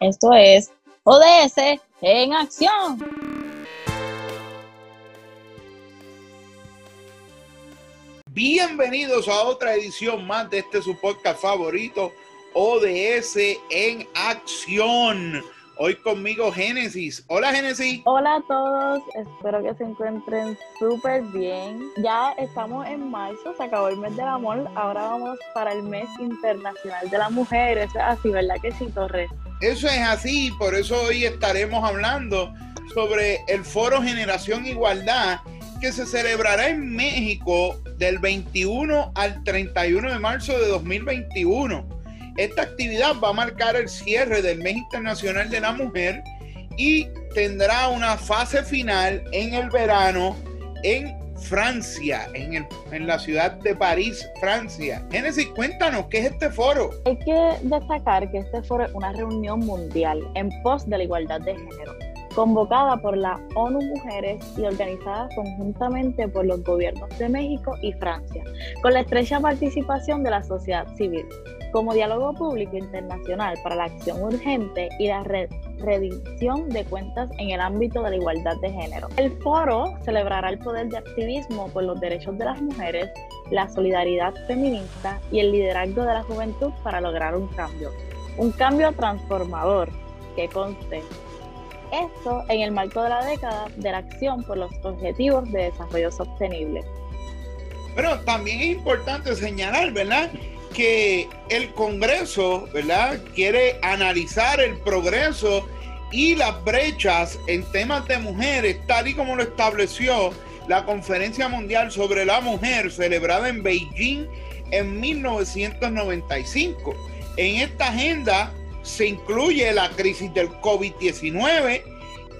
Esto es ODS en acción. Bienvenidos a otra edición más de este su podcast favorito, ODS en acción. Hoy conmigo Génesis. Hola Génesis. Hola a todos, espero que se encuentren súper bien. Ya estamos en marzo, se acabó el mes del amor, ahora vamos para el mes internacional de la mujer. Eso es así, ¿verdad que sí, Torres? Eso es así, por eso hoy estaremos hablando sobre el foro Generación Igualdad que se celebrará en México del 21 al 31 de marzo de 2021 esta actividad va a marcar el cierre del Mes Internacional de la Mujer y tendrá una fase final en el verano en Francia, en, en la ciudad de París, Francia. Génesis, cuéntanos, ¿qué es este foro? Hay que destacar que este foro es una reunión mundial en pos de la igualdad de género, convocada por la ONU Mujeres y organizada conjuntamente por los gobiernos de México y Francia, con la estrecha participación de la sociedad civil como diálogo público internacional para la acción urgente y la redicción de cuentas en el ámbito de la igualdad de género. El foro celebrará el poder de activismo por los derechos de las mujeres, la solidaridad feminista y el liderazgo de la juventud para lograr un cambio. Un cambio transformador que conste esto en el marco de la década de la acción por los objetivos de desarrollo sostenible. Pero también es importante señalar, ¿verdad? Que el Congreso, ¿verdad? Quiere analizar el progreso y las brechas en temas de mujeres, tal y como lo estableció la Conferencia Mundial sobre la Mujer celebrada en Beijing en 1995. En esta agenda se incluye la crisis del COVID-19,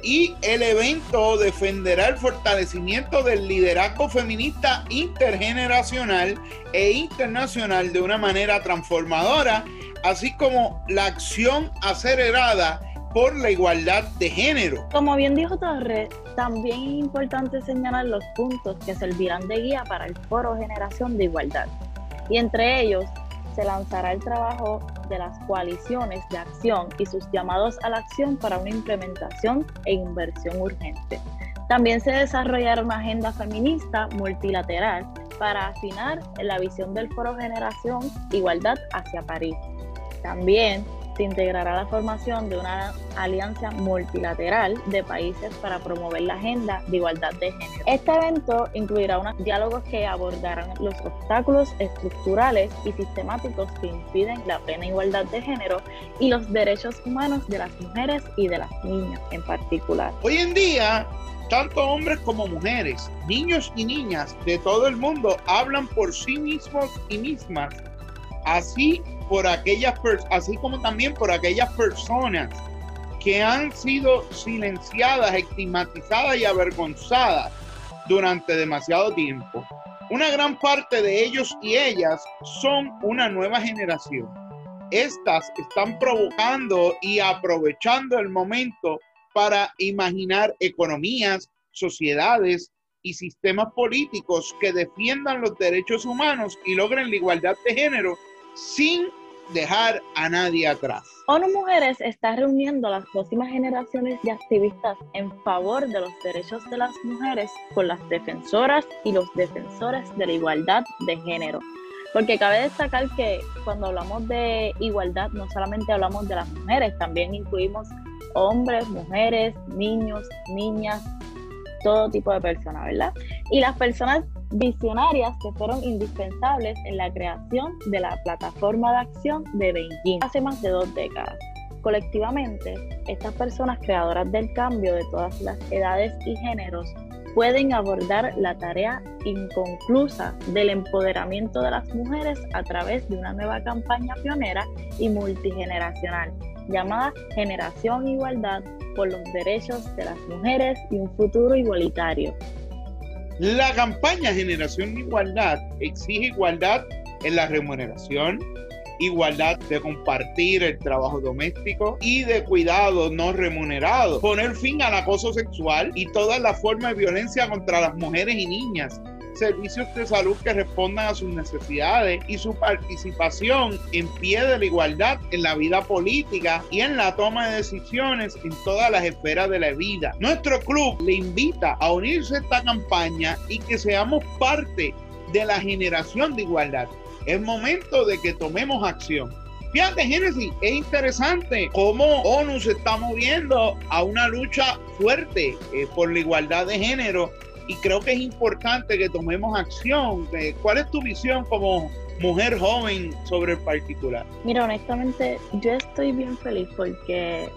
y el evento defenderá el fortalecimiento del liderazgo feminista intergeneracional e internacional de una manera transformadora, así como la acción acelerada por la igualdad de género. Como bien dijo Torres, también es importante señalar los puntos que servirán de guía para el foro Generación de Igualdad. Y entre ellos se lanzará el trabajo de las coaliciones de acción y sus llamados a la acción para una implementación e inversión urgente. También se desarrollará una agenda feminista multilateral para afinar la visión del Foro Generación Igualdad hacia París. También se integrará la formación de una alianza multilateral de países para promover la agenda de igualdad de género. Este evento incluirá unos diálogos que abordarán los obstáculos estructurales y sistemáticos que impiden la plena igualdad de género y los derechos humanos de las mujeres y de las niñas en particular. Hoy en día, tanto hombres como mujeres, niños y niñas de todo el mundo hablan por sí mismos y mismas, así por aquellas así como también por aquellas personas que han sido silenciadas, estigmatizadas y avergonzadas durante demasiado tiempo. Una gran parte de ellos y ellas son una nueva generación. Estas están provocando y aprovechando el momento para imaginar economías, sociedades y sistemas políticos que defiendan los derechos humanos y logren la igualdad de género sin dejar a nadie atrás. ONU Mujeres está reuniendo a las próximas generaciones de activistas en favor de los derechos de las mujeres con las defensoras y los defensores de la igualdad de género. Porque cabe destacar que cuando hablamos de igualdad no solamente hablamos de las mujeres, también incluimos hombres, mujeres, niños, niñas, todo tipo de personas, ¿verdad? Y las personas visionarias que fueron indispensables en la creación de la plataforma de acción de Beijing hace más de dos décadas. Colectivamente, estas personas creadoras del cambio de todas las edades y géneros pueden abordar la tarea inconclusa del empoderamiento de las mujeres a través de una nueva campaña pionera y multigeneracional llamada Generación Igualdad por los Derechos de las Mujeres y un Futuro Igualitario. La campaña Generación Igualdad exige igualdad en la remuneración, igualdad de compartir el trabajo doméstico y de cuidado no remunerado, poner fin al acoso sexual y todas las formas de violencia contra las mujeres y niñas, servicios de salud que respondan a sus necesidades y su participación en pie de la igualdad en la vida política y en la toma de decisiones en todas las esferas de la vida. Nuestro club le invita a unirse a esta campaña y que seamos parte de la generación de igualdad. Es momento de que tomemos acción. Fíjate, Génesis, es interesante cómo ONU se está moviendo a una lucha fuerte eh, por la igualdad de género y creo que es importante que tomemos acción. ¿Cuál es tu visión como mujer joven sobre el particular? Mira, honestamente, yo estoy bien feliz porque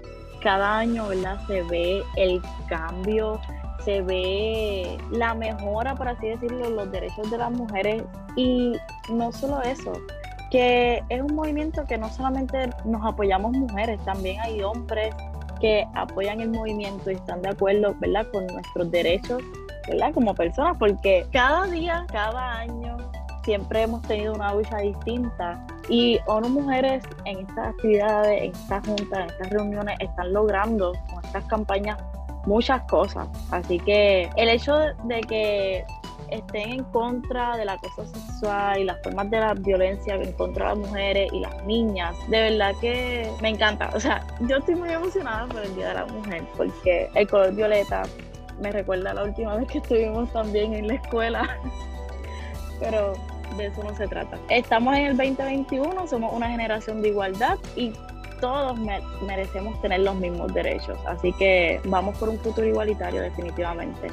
cada año, ¿verdad? Se ve el cambio, se ve la mejora, por así decirlo, los derechos de las mujeres y no solo eso, que es un movimiento que no solamente nos apoyamos mujeres, también hay hombres que apoyan el movimiento y están de acuerdo, ¿verdad? Con nuestros derechos ¿verdad? Como personas, porque cada día, cada año, siempre hemos tenido una lucha distinta y ONU Mujeres en estas actividades, en estas juntas, en estas reuniones, están logrando con estas campañas muchas cosas. Así que el hecho de que estén en contra del acoso sexual y las formas de la violencia en contra de las mujeres y las niñas, de verdad que me encanta. O sea, yo estoy muy emocionada por el Día de la Mujer porque el color violeta me recuerda la última vez que estuvimos también en la escuela, pero de eso no se trata. Estamos en el 2021, somos una generación de igualdad y todos merecemos tener los mismos derechos, así que vamos por un futuro igualitario definitivamente.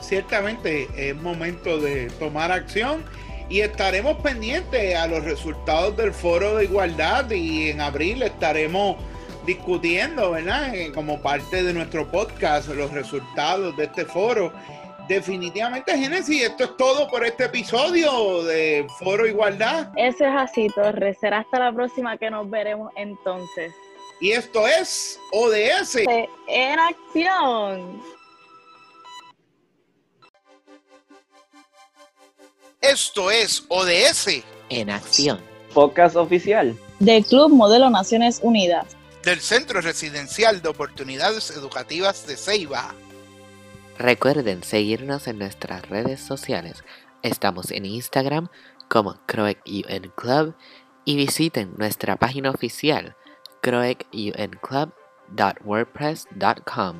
Ciertamente es momento de tomar acción y estaremos pendientes a los resultados del foro de igualdad y en abril estaremos discutiendo, ¿verdad? Eh, como parte de nuestro podcast, los resultados de este foro. Definitivamente, Génesis, esto es todo por este episodio de Foro Igualdad. Eso es así, Torres. Será hasta la próxima que nos veremos entonces. Y esto es ODS. En acción. Esto es ODS. En acción. Podcast oficial. Del Club Modelo Naciones Unidas del Centro Residencial de Oportunidades Educativas de Ceiba. Recuerden seguirnos en nuestras redes sociales. Estamos en Instagram como Croec UN Club y visiten nuestra página oficial croecunclub.wordpress.com.